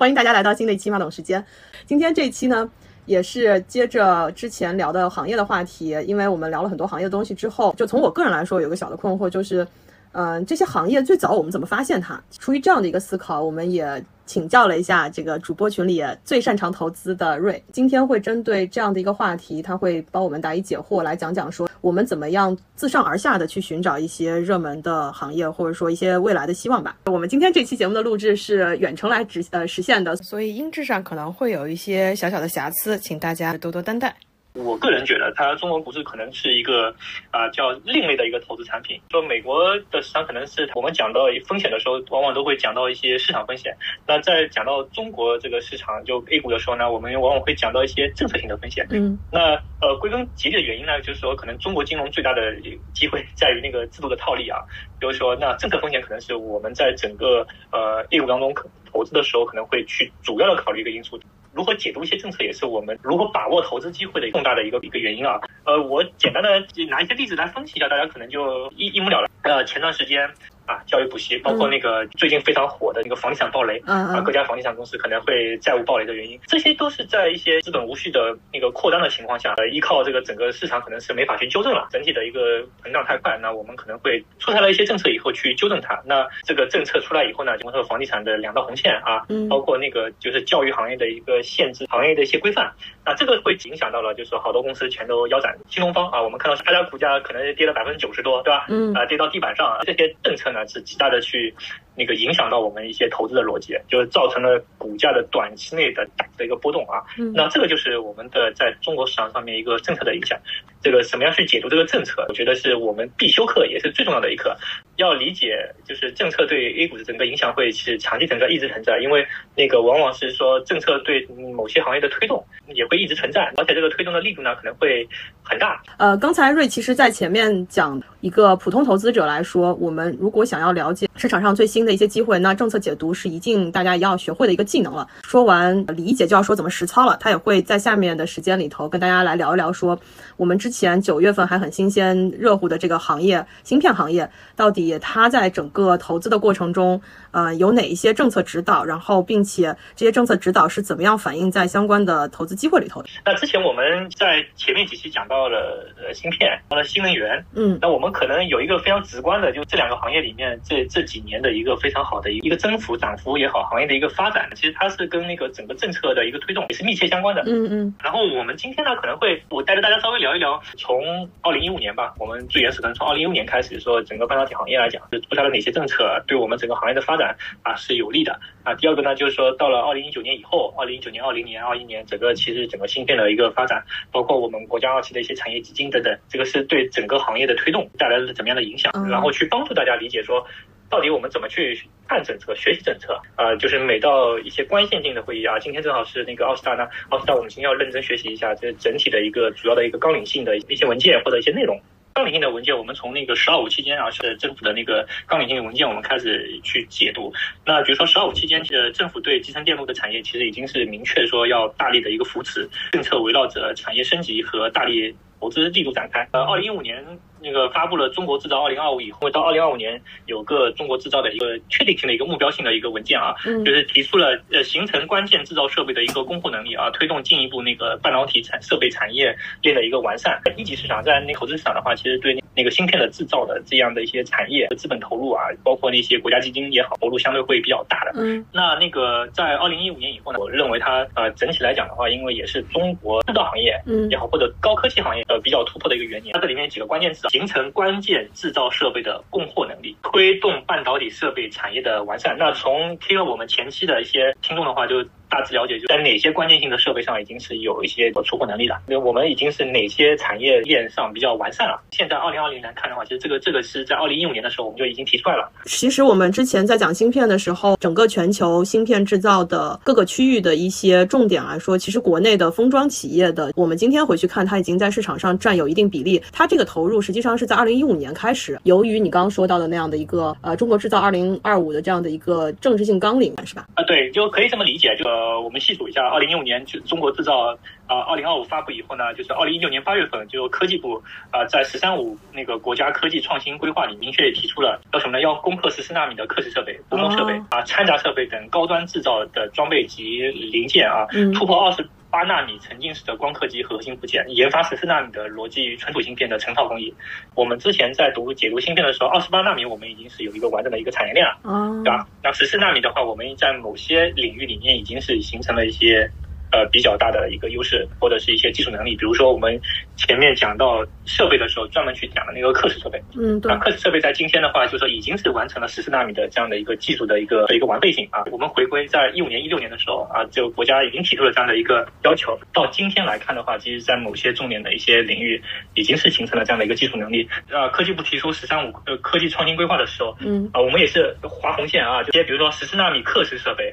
欢迎大家来到新的一期马董时间。今天这一期呢，也是接着之前聊的行业的话题，因为我们聊了很多行业的东西之后，就从我个人来说，有个小的困惑就是。嗯，这些行业最早我们怎么发现它？出于这样的一个思考，我们也请教了一下这个主播群里最擅长投资的瑞。今天会针对这样的一个话题，他会帮我们答疑解惑，来讲讲说我们怎么样自上而下的去寻找一些热门的行业，或者说一些未来的希望吧。我们今天这期节目的录制是远程来执呃实现的，所以音质上可能会有一些小小的瑕疵，请大家多多担待。我个人觉得，它中国股市可能是一个啊叫另类的一个投资产品。说美国的市场可能是我们讲到风险的时候，往往都会讲到一些市场风险。那在讲到中国这个市场就 A 股的时候呢，我们往往会讲到一些政策性的风险。嗯。那呃归根结底的原因呢，就是说可能中国金融最大的机会在于那个制度的套利啊。比如说，那政策风险可能是我们在整个呃 A 股当中投资的时候可能会去主要的考虑一个因素。如何解读一些政策，也是我们如何把握投资机会的重大的一个一个原因啊。呃，我简单的拿一些例子来分析一下，大家可能就一一目了然。呃，前段时间。啊，教育补习，包括那个最近非常火的那个房地产暴雷，啊，各家房地产公司可能会债务暴雷的原因，这些都是在一些资本无序的那个扩张的情况下，呃，依靠这个整个市场可能是没法去纠正了，整体的一个膨胀太快，那我们可能会出台了一些政策以后去纠正它。那这个政策出来以后呢，比方说房地产的两道红线啊，包括那个就是教育行业的一个限制，行业的一些规范，那这个会影响到了，就是好多公司全都腰斩。新东方啊，我们看到它家股价可能跌了百分之九十多，对吧？嗯，啊，跌到地板上，这些政策呢是极大的去。那个影响到我们一些投资的逻辑，就是造成了股价的短期内的大的一个波动啊。那这个就是我们的在中国市场上面一个政策的影响。这个怎么样去解读这个政策？我觉得是我们必修课，也是最重要的一课。要理解，就是政策对 A 股的整个影响会是长期存在、一直存在，因为那个往往是说政策对某些行业的推动也会一直存在，而且这个推动的力度呢可能会很大。呃，刚才瑞其实在前面讲一个普通投资者来说，我们如果想要了解市场上最新的一些机会，那政策解读是一定大家要学会的一个技能了。说完理解，就要说怎么实操了。他也会在下面的时间里头跟大家来聊一聊，说我们之前九月份还很新鲜热乎的这个行业，芯片行业到底。它在整个投资的过程中，呃，有哪一些政策指导？然后，并且这些政策指导是怎么样反映在相关的投资机会里头的？那之前我们在前面几期讲到了呃芯片，到了新能源，嗯，那我们可能有一个非常直观的，就这两个行业里面这这几年的一个非常好的一个增幅、涨幅也好，行业的一个发展，其实它是跟那个整个政策的一个推动也是密切相关的。嗯嗯。然后我们今天呢，可能会我带着大家稍微聊一聊，从二零一五年吧，我们最原始可能从二零一五年开始说整个半导体行业。来讲，是出台了哪些政策，对我们整个行业的发展啊是有利的啊。第二个呢，就是说到了二零一九年以后，二零一九年、二零年、二一年，整个其实整个芯片的一个发展，包括我们国家二期的一些产业基金等等，这个是对整个行业的推动带来了怎么样的影响？然后去帮助大家理解说，到底我们怎么去看政策、学习政策啊？就是每到一些关键性的会议啊，今天正好是那个奥斯达呢，奥斯达我们今天要认真学习一下这整体的一个主要的一个纲领性的一些文件或者一些内容。纲领性的文件，我们从那个“十二五”期间啊，是政府的那个纲领性的文件，我们开始去解读。那比如说“十二五”期间，其实，政府对集成电路的产业其实已经是明确说要大力的一个扶持政策，围绕着产业升级和大力投资力度展开。呃，二零一五年。那个发布了《中国制造二零二五》以后，到二零二五年有个中国制造的一个确定性的一个目标性的一个文件啊，就是提出了呃形成关键制造设备的一个供货能力啊，推动进一步那个半导体产设备产业链的一个完善。一级市场在那投资市场的话，其实对那个芯片的制造的这样的一些产业资本投入啊，包括那些国家基金也好，投入相对会比较大的。嗯，那那个在二零一五年以后呢，我认为它呃整体来讲的话，因为也是中国制造行业也好，或者高科技行业呃比较突破的一个元年，它这里面几个关键词。形成关键制造设备的供货能力，推动半导体设备产业的完善。那从听了我们前期的一些听众的话，就。大致了解，就在哪些关键性的设备上已经是有一些出货能力了。那我们已经是哪些产业链上比较完善了？现在二零二零年看的话，其实这个这个是在二零一五年的时候我们就已经提出来了。其实我们之前在讲芯片的时候，整个全球芯片制造的各个区域的一些重点来说，其实国内的封装企业的，我们今天回去看，它已经在市场上占有一定比例。它这个投入实际上是在二零一五年开始，由于你刚刚说到的那样的一个呃中国制造二零二五的这样的一个政治性纲领，是吧？啊，对，就可以这么理解，就呃，我们细数一下，二零一五年就中国制造啊，二零二五发布以后呢，就是二零一九年八月份，就科技部啊在“十三五”那个国家科技创新规划里明确也提出了要什么呢？要攻克十四纳米的刻蚀设备、薄膜设备啊、掺杂设备等高端制造的装备及零件啊，突破二十。八纳米沉浸式的光刻机核心部件，研发十四纳米的逻辑存储芯片的成套工艺。我们之前在读解读芯片的时候，二十八纳米我们已经是有一个完整的一个产业链了，对吧？那十四纳米的话，我们在某些领域里面已经是形成了一些。呃，比较大的一个优势，或者是一些技术能力，比如说我们前面讲到设备的时候，专门去讲的那个刻蚀设备，嗯，对，刻蚀设备在今天的话，就是说已经是完成了十四纳米的这样的一个技术的一个一个完备性啊。我们回归在一五年、一六年的时候啊，就国家已经提出了这样的一个要求。到今天来看的话，其实，在某些重点的一些领域，已经是形成了这样的一个技术能力。啊，科技部提出“十三五”呃科技创新规划的时候，嗯，啊，我们也是划红线啊，这些比如说十四纳米刻蚀设备。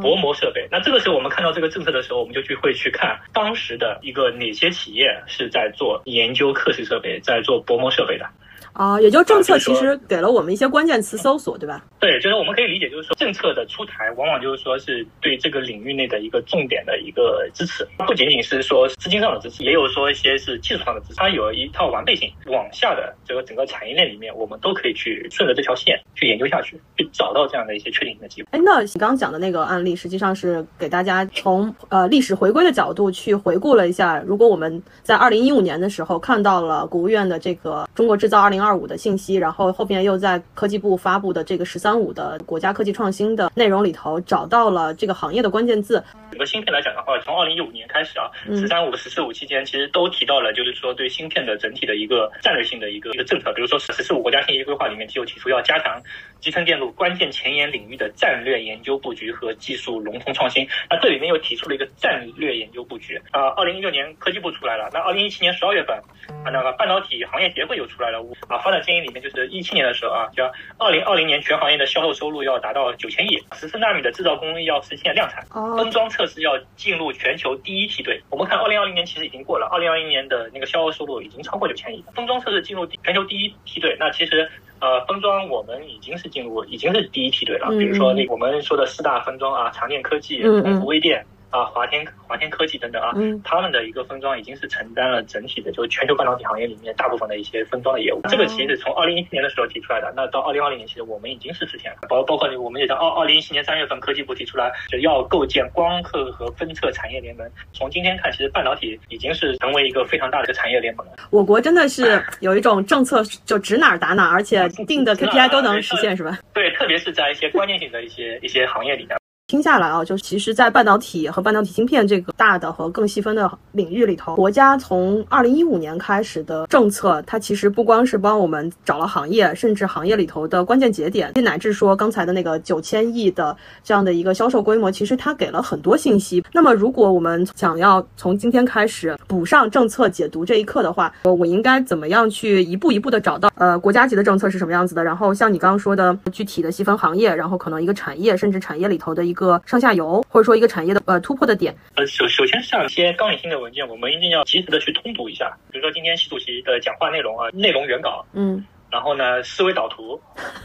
薄膜设备，那这个时候我们看到这个政策的时候，我们就去会去看当时的一个哪些企业是在做研究刻蚀设备，在做薄膜设备的。啊，也就政策其实给了我们一些关键词搜索，对吧？对，就是我们可以理解，就是说政策的出台，往往就是说是对这个领域内的一个重点的一个支持，不仅仅是说资金上的支持，也有说一些是技术上的支持，它有一套完备性。往下的这个整个产业链里面，我们都可以去顺着这条线去研究下去，去找到这样的一些确定性的机会。哎，那你刚刚讲的那个案例，实际上是给大家从呃历史回归的角度去回顾了一下，如果我们在二零一五年的时候看到了国务院的这个中国制造二零二五的信息。然后后边又在科技部发布的这个“十三五”的国家科技创新的内容里头找到了这个行业的关键字。整个芯片来讲的话，从二零一五年开始啊，“十三五”“十四五”期间，其实都提到了，就是说对芯片的整体的一个战略性的一个一个政策。比如说“十四五”国家信息规划里面就提出要加强集成电路关键前沿领域的战略研究布局和技术融通创新。那这里面又提出了一个战略研究布局啊。二零一六年科技部出来了，那二零一七年十二月份啊，那个半导体行业协会又出来了啊，发展建议里面就是。是一七年的时候啊，叫二零二零年全行业的销售收入要达到九千亿，十四纳米的制造工艺要实现量产，封装测试要进入全球第一梯队。我们看二零二零年其实已经过了，二零二零年的那个销售收入已经超过九千亿，封装测试进入全球第一梯队。那其实呃，封装我们已经是进入已经是第一梯队了。比如说那我们说的四大封装啊，长电科技、鸿福微电。啊，华天华天科技等等啊，他们的一个分装已经是承担了整体的，就是全球半导体行业里面大部分的一些分装的业务。这个其实从二零一七年的时候提出来的，那到二零二零年，其实我们已经是实现了。包包括我们也在二二零一七年三月份，科技部提出来就要构建光刻和分测产业联盟。从今天看，其实半导体已经是成为一个非常大的一个产业联盟了。我国真的是有一种政策，就指哪打哪，而且定的 KPI 都能实现，是吧？对，特别是在一些关键性的一些一些行业里面。听下来啊，就其实，在半导体和半导体芯片这个大的和更细分的领域里头，国家从二零一五年开始的政策，它其实不光是帮我们找了行业，甚至行业里头的关键节点，乃至说刚才的那个九千亿的这样的一个销售规模，其实它给了很多信息。那么，如果我们想要从今天开始补上政策解读这一课的话，我应该怎么样去一步一步的找到呃国家级的政策是什么样子的？然后像你刚刚说的具体的细分行业，然后可能一个产业，甚至产业里头的一。一个上下游，或者说一个产业的呃突破的点。呃，首首先像一些纲领性的文件，我们一定要及时的去通读一下。比如说今天习主席的讲话内容啊，内容原稿，嗯，然后呢思维导图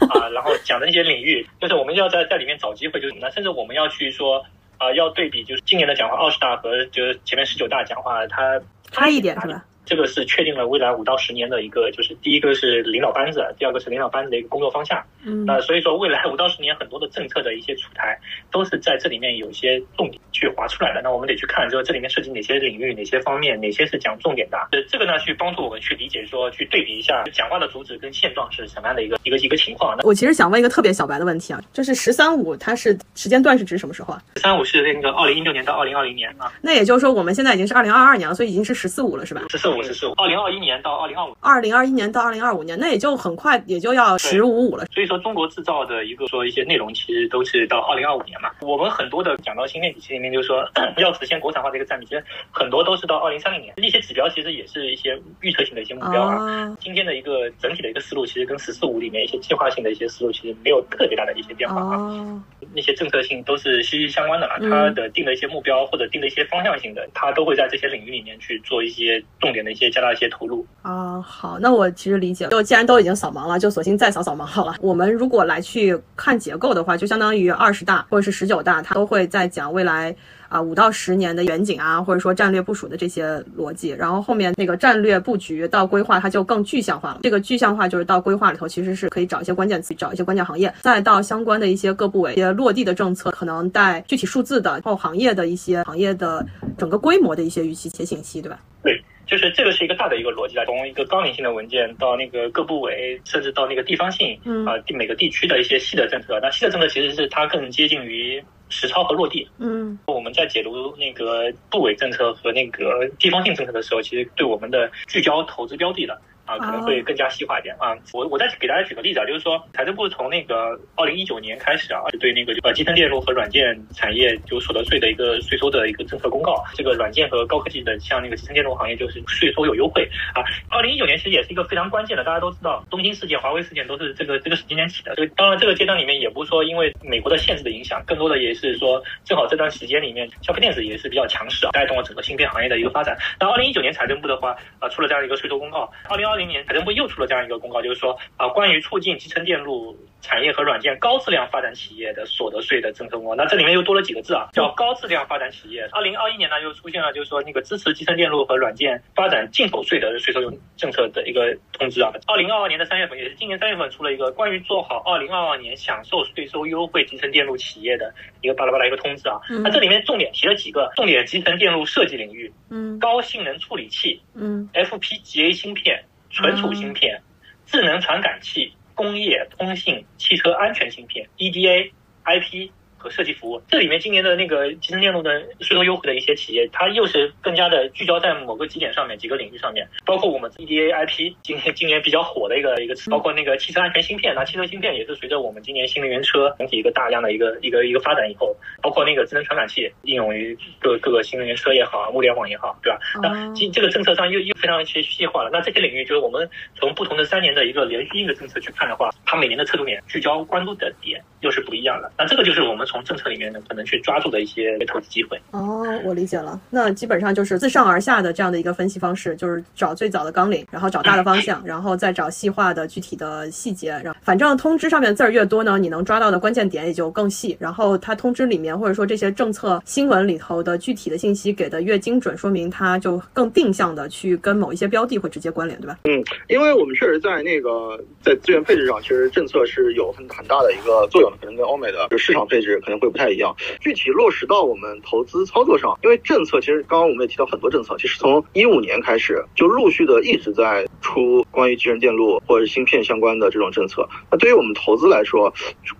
啊，然后讲的那些领域，就是我们要在在里面找机会，就是那甚至我们要去说啊，要对比就是今年的讲话二十大和就是前面十九大讲话，它差一点是吧？这个是确定了未来五到十年的一个，就是第一个是领导班子，第二个是领导班子的一个工作方向。嗯，那所以说未来五到十年很多的政策的一些出台，都是在这里面有一些重点去划出来的。那我们得去看，就是这里面涉及哪些领域、哪些方面、哪些是讲重点的。这个呢，去帮助我们去理解，说去对比一下讲话的主旨跟现状是什么样的一个一个一个情况。我其实想问一个特别小白的问题啊，就是“十三五”它是时间段是指什么时候啊？“十三五”是那个二零一六年到二零二零年啊。那也就是说，我们现在已经是二零二二年了，所以已经是“十四五”了，是吧？“十四五”“十四五”，二零二一。年到二零二五，二零二一年到二零二五年，那也就很快，也就要十五五了。所以说，中国制造的一个说一些内容，其实都是到二零二五年嘛。我们很多的讲到芯片体系里面，就是说 要实现国产化的一个占比，其实很多都是到二零三零年。一些指标其实也是一些预测性的一些目标啊。今天的一个整体的一个思路，其实跟“十四五”里面一些计划性的一些思路，其实没有特别大的一些变化啊。那些政策性都是息息相关的嘛。它的定的一些目标或者定的一些方向性的，它都会在这些领域里面去做一些重点的一些加大一些投入啊。好，那我其实理解。就既然都已经扫盲了，就索性再扫扫盲好了。我们如果来去看结构的话，就相当于二十大或者是十九大，它都会在讲未来啊五到十年的远景啊，或者说战略部署的这些逻辑。然后后面那个战略布局到规划，它就更具象化了。这个具象化就是到规划里头，其实是可以找一些关键词，找一些关键行业，再到相关的一些各部委一些落地的政策，可能带具体数字的，后行业的一些行业的整个规模的一些预期一些信息，对吧？对。就是这个是一个大的一个逻辑啊，从一个纲领性的文件到那个各部委，甚至到那个地方性，啊，每个地区的一些细的政策。那细的政策其实是它更接近于实操和落地。嗯，我们在解读那个部委政策和那个地方性政策的时候，其实对我们的聚焦投资标的的。啊，可能会更加细化一点啊。我我再给大家举个例子啊，就是说财政部从那个二零一九年开始啊，对那个呃集成电路和软件产业就所得税的一个税收的一个政策公告。这个软件和高科技的像那个集成电路行业就是税收有优惠啊。二零一九年其实也是一个非常关键的，大家都知道东兴事件、华为事件都是这个这个时间点起的。当然这个阶段里面也不是说因为美国的限制的影响，更多的也是说正好这段时间里面消费电子也是比较强势啊，带动了整个芯片行业的一个发展。那二零一九年财政部的话啊出了这样一个税收公告，二零二今年财政部又出了这样一个公告，就是说啊，关于促进集成电路产业和软件高质量发展企业的所得税的政策公告。那这里面又多了几个字啊，叫高质量发展企业。二零二一年呢，又出现了就是说那个支持集成电路和软件发展进口税的税收政策的一个通知啊。二零二二年的三月份，也是今年三月份出了一个关于做好二零二二年享受税收优惠集成电路企业的一个巴拉巴拉一个通知啊。那这里面重点提了几个重点集成电路设计领域，嗯，高性能处理器，嗯，FPGA 芯片。存储芯片、智能传感器、工业通信、汽车安全芯片、EDA、IP。和设计服务，这里面今年的那个集成电路的税收优惠的一些企业，它又是更加的聚焦在某个几点上面、几个领域上面，包括我们 EDA IP 今年今年比较火的一个一个词，包括那个汽车安全芯片，那汽车芯片也是随着我们今年新能源车整体一个大量的一个一个一个发展以后，包括那个智能传感器应用于各各个新能源车也好，物联网也好，对吧？那这这个政策上又又非常去细化了。那这些领域就是我们从不同的三年的一个连续性的政策去看的话，它每年的侧重点、聚焦关注的点又是不一样的。那这个就是我们。从政策里面呢，可能去抓住的一些投资机会。哦，我理解了。那基本上就是自上而下的这样的一个分析方式，就是找最早的纲领，然后找大的方向，然后再找细化的具体的细节。然后反正通知上面字儿越多呢，你能抓到的关键点也就更细。然后它通知里面或者说这些政策新闻里头的具体的信息给的越精准，说明它就更定向的去跟某一些标的会直接关联，对吧？嗯，因为我们确实在那个在资源配置上，其实政策是有很很大的一个作用的，可能跟欧美的就市场配置。可能会不太一样，具体落实到我们投资操作上，因为政策其实刚刚我们也提到很多政策，其实从一五年开始就陆续的一直在出关于集成电路或者芯片相关的这种政策。那对于我们投资来说，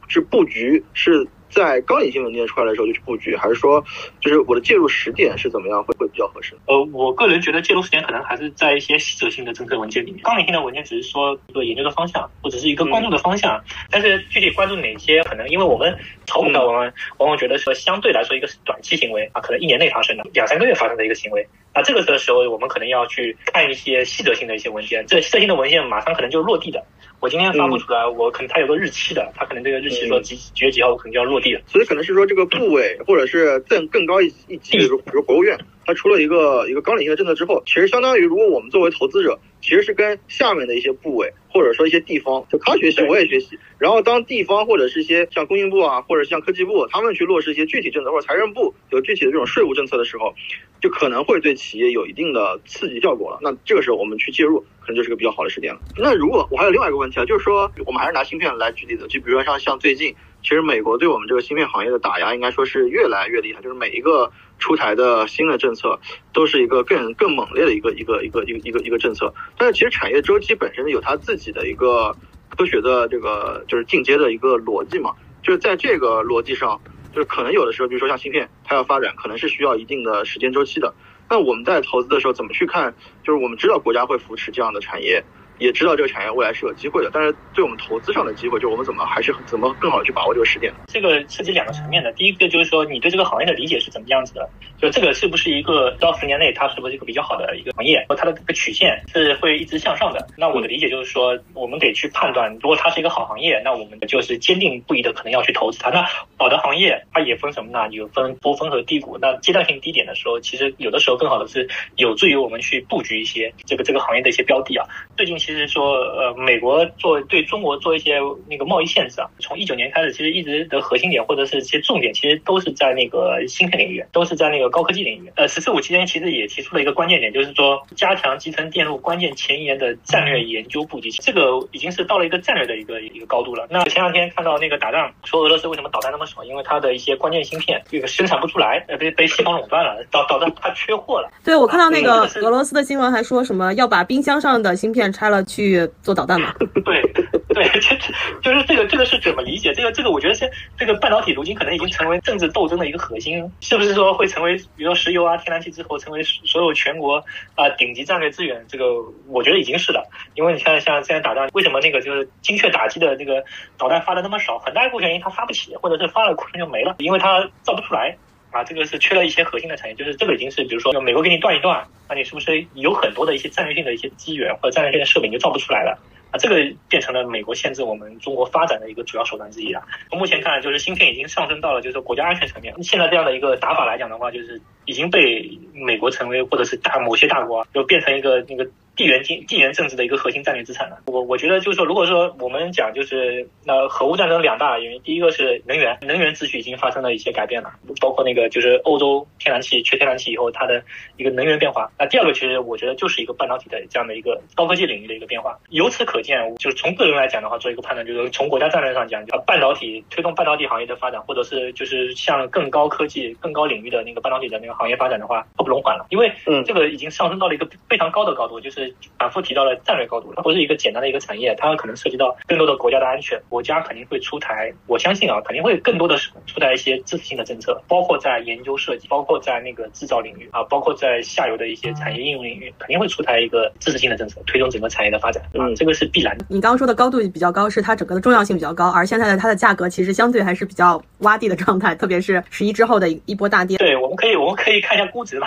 是布局是。在刚引进文件出来的时候就去布局，还是说，就是我的介入时点是怎么样会会比较合适？呃，我个人觉得介入时间可能还是在一些细则性的政策文件里面，纲领性的文件只是说一个研究的方向或者是一个关注的方向，但是具体关注哪些，可能因为我们炒股的往往往往觉得说相对来说一个是短期行为啊，可能一年内发生的，两三个月发生的一个行为。那这个的时候，我们可能要去看一些细则性的一些文件，这细则性的文件马上可能就落地的。我今天发布出来，我可能它有个日期的，它可能这个日期说几几月几号，我可能就要落地了。所以可能是说这个部委或者是更更高一一级，比如比如国务院，它出了一个一个纲领性的政策之后，其实相当于如果我们作为投资者，其实是跟下面的一些部委或者说一些地方，就他学习我也学习，然后当地方或者是一些像工信部啊，或者像科技部，他们去落实一些具体政策，或者财政部有具体的这种税务政策的时候。就可能会对企业有一定的刺激效果了。那这个时候我们去介入，可能就是个比较好的时间了。那如果我还有另外一个问题啊，就是说我们还是拿芯片来举例子，就比如说像像最近，其实美国对我们这个芯片行业的打压，应该说是越来越厉害。就是每一个出台的新的政策，都是一个更更猛烈的一个一个一个一个一个一个政策。但是其实产业周期本身有它自己的一个科学的这个就是进阶的一个逻辑嘛，就是在这个逻辑上。就是可能有的时候，比如说像芯片，它要发展，可能是需要一定的时间周期的。那我们在投资的时候，怎么去看？就是我们知道国家会扶持这样的产业。也知道这个产业未来是有机会的，但是对我们投资上的机会，就我们怎么还是怎么更好去把握这个时点。这个涉及两个层面的，第一个就是说你对这个行业的理解是怎么样子的，就这个是不是一个到十年内它是不是一个比较好的一个行业，和它的这个曲线是会一直向上的。那我的理解就是说，我们得去判断，如果它是一个好行业，那我们就是坚定不移的可能要去投资它。那好的行业它也分什么呢？有分波峰和低谷。那阶段性低点的时候，其实有的时候更好的是有助于我们去布局一些这个这个行业的一些标的啊。最近其其实说呃，美国做对中国做一些那个贸易限制啊，从一九年开始，其实一直的核心点或者是一些重点，其实都是在那个芯片领域，都是在那个高科技领域。呃，十四五期间其实也提出了一个关键点，就是说加强集成电路关键前沿的战略研究布局，这个已经是到了一个战略的一个一个高度了。那前两天看到那个打仗，说俄罗斯为什么导弹那么少？因为它的一些关键芯片这个生产不出来，呃，被被西方垄断了，导导致它缺货了。对，我看到那个俄罗斯的新闻还说什么要把冰箱上的芯片拆了去做导弹嘛？对，对，就就是这个这个是怎么理解？这个这个我觉得是这个半导体如今可能已经成为政治斗争的一个核心，是不是说会成为比如说石油啊、天然气之后成为所有全国啊顶级战略资源？这个我觉得已经是了，因为你看像现在打仗，为什么那个就是精确打击的那个导弹发的那么少？很大一部分原因它发不起，或者是发了库存就没了，因为它造不出来。啊，这个是缺了一些核心的产业，就是这个已经是，比如说美国给你断一断，那你是不是有很多的一些战略性的一些资源或者战略性的设备你就造不出来了？啊，这个变成了美国限制我们中国发展的一个主要手段之一了。从目前看，就是芯片已经上升到了就是国家安全层面。现在这样的一个打法来讲的话，就是已经被美国成为或者是大某些大国就变成一个那个。地缘经地缘政治的一个核心战略资产了。我我觉得就是说，如果说我们讲就是那核武战争两大原因，第一个是能源，能源秩序已经发生了一些改变了，包括那个就是欧洲天然气缺天然气以后它的一个能源变化。那第二个其实我觉得就是一个半导体的这样的一个高科技领域的一个变化。由此可见，就是从个人来讲的话，做一个判断，就是从国家战略上讲，半导体推动半导体行业的发展，或者是就是向更高科技、更高领域的那个半导体的那个行业发展的话，刻不容缓了。因为嗯，这个已经上升到了一个非常高的高度，就是。反复提到了战略高度，它不是一个简单的一个产业，它可能涉及到更多的国家的安全，国家肯定会出台，我相信啊，肯定会更多的出台一些支持性的政策，包括在研究设计，包括在那个制造领域啊，包括在下游的一些产业应用领域，肯定会出台一个支持性的政策，推动整个产业的发展，嗯，这个是必然的。你刚刚说的高度比较高，是它整个的重要性比较高，而现在的它的价格其实相对还是比较洼地的状态，特别是十一之后的一波大跌。对，我们可以我们可以看一下估值吧，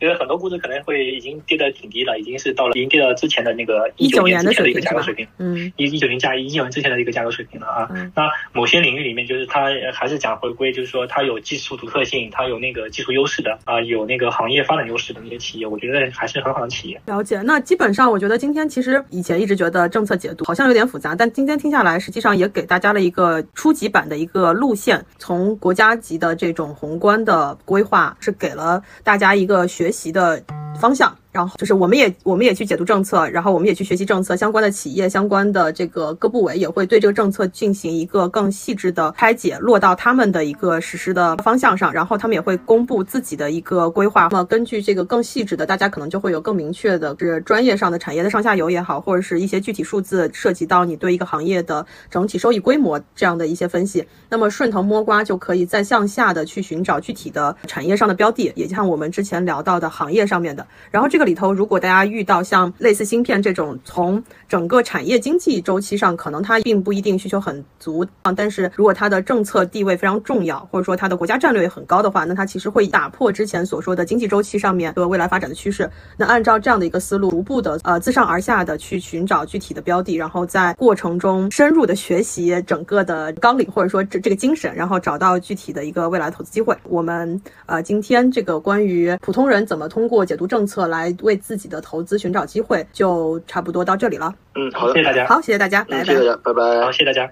因为很多估值可能会已经跌得挺低了，已经是到了已经跌到之前的那个一九年之前的一个价格水平，嗯，一一九年加一一九年之前的一个价格水平了啊。那某些领域里面，就是它还是讲回归，就是说它有技术独特性，它有那个技术优势的啊，有那个行业发展优势的那些企业，我觉得还是很好的企业。了解。那基本上，我觉得今天其实以前一直觉得政策解读好像有点复杂，但今天听下来，实际上也给大家了一个初级版的一个路线，从国家级的这种宏观的规划，是给了大家一个学习的方向。然后就是我们也我们也去解读政策，然后我们也去学习政策相关的企业相关的这个各部委也会对这个政策进行一个更细致的拆解，落到他们的一个实施的方向上，然后他们也会公布自己的一个规划。那么根据这个更细致的，大家可能就会有更明确的，是专业上的产业的上下游也好，或者是一些具体数字涉及到你对一个行业的整体收益规模这样的一些分析。那么顺藤摸瓜就可以再向下的去寻找具体的产业上的标的，也像我们之前聊到的行业上面的。然后这个。这里头，如果大家遇到像类似芯片这种，从整个产业经济周期上，可能它并不一定需求很足啊，但是如果它的政策地位非常重要，或者说它的国家战略也很高的话，那它其实会打破之前所说的经济周期上面的未来发展的趋势。那按照这样的一个思路，逐步的呃自上而下的去寻找具体的标的，然后在过程中深入的学习整个的纲领，或者说这这个精神，然后找到具体的一个未来投资机会。我们呃今天这个关于普通人怎么通过解读政策来为自己的投资寻找机会，就差不多到这里了。嗯，好的，谢谢大家。好，谢谢大家，拜拜。谢谢大家，拜拜。好，谢谢大家。